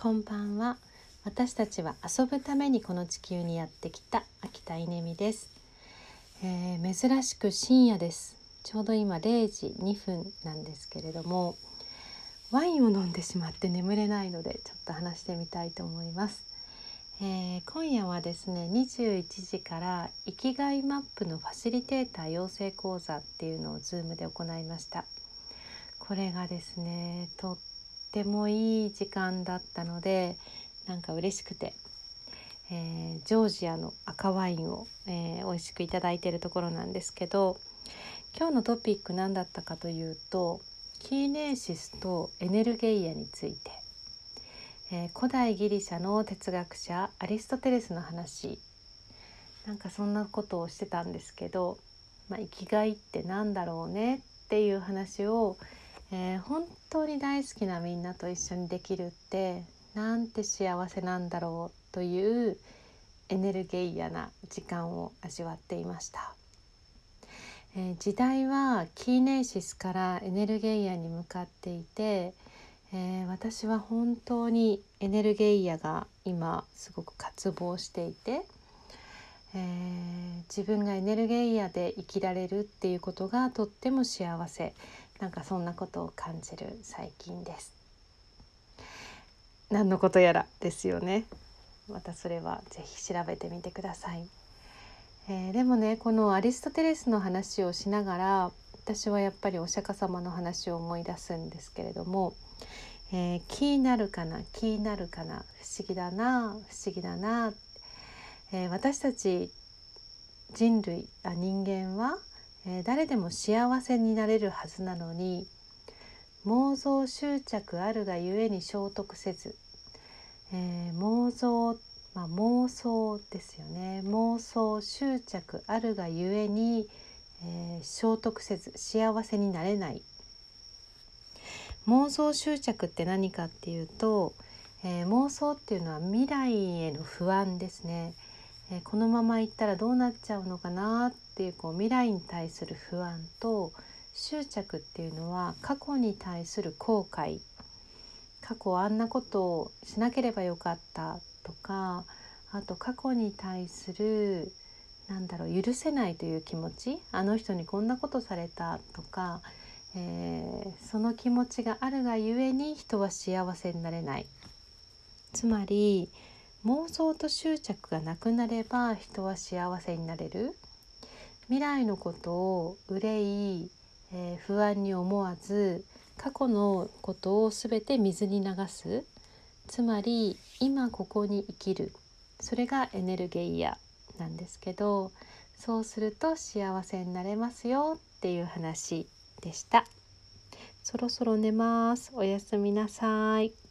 こんばんは。私たちは遊ぶためにこの地球にやってきた秋田稲美です、えー、珍しく深夜です。ちょうど今0時2分なんですけれどもワインを飲んでしまって眠れないのでちょっと話してみたいと思います、えー、今夜はですね21時から生きがいマップのファシリテーター養成講座っていうのを Zoom で行いました。これがですねとってもいい時間だったのでなんか嬉しくて、えー、ジョージアの赤ワインを、えー、美味しくいただいているところなんですけど今日のトピック何だったかというとキーネーシスとエネルゲイアについて、えー、古代ギリシャの哲学者アリストテレスの話なんかそんなことをしてたんですけど、まあ、生きがいって何だろうねっていう話を、えー、本当に大好きなみんなと一緒にできるってなんて幸せなんだろうというエネルゲイアな時間を味わっていました、えー、時代はキーネーシスからエネルゲイアに向かっていて、えー、私は本当にエネルゲイアが今すごく渇望していて、えー、自分がエネルゲイアで生きられるっていうことがとっても幸せ。なんかそんなことを感じる最近です。何のことやらですよね。またそれはぜひ調べてみてください、えー、でもねこのアリストテレスの話をしながら私はやっぱりお釈迦様の話を思い出すんですけれども、えー、気になるかな気になるかな不思議だな不思議だな、えー、私たち人類あ人間はえー、誰でも幸せになれるはずなのに妄想執着あるがゆえに聖徳せず、えー、妄想、まあ、妄想ですよね妄想執着あるがゆえに、えー、聖徳せず幸せになれない妄想執着って何かっていうと、えー、妄想っていうのは未来への不安ですね。えこのまま行ったらどうなっちゃうのかなっていうこう未来に対する不安と執着っていうのは過去に対する後悔。過去あんなことをしなければよかったとかあと過去に対するなんだろう許せないという気持ち。あの人にこんなことされたとか、えー、その気持ちがあるがゆえに人は幸せになれない。つまり妄想と執着がなくなれば人は幸せになれる。未来のことを憂い、えー、不安に思わず過去のことを全て水に流す。つまり今ここに生きる。それがエネルゲイアなんですけどそうすると幸せになれますよっていう話でした。そろそろ寝ます。おやすみなさい。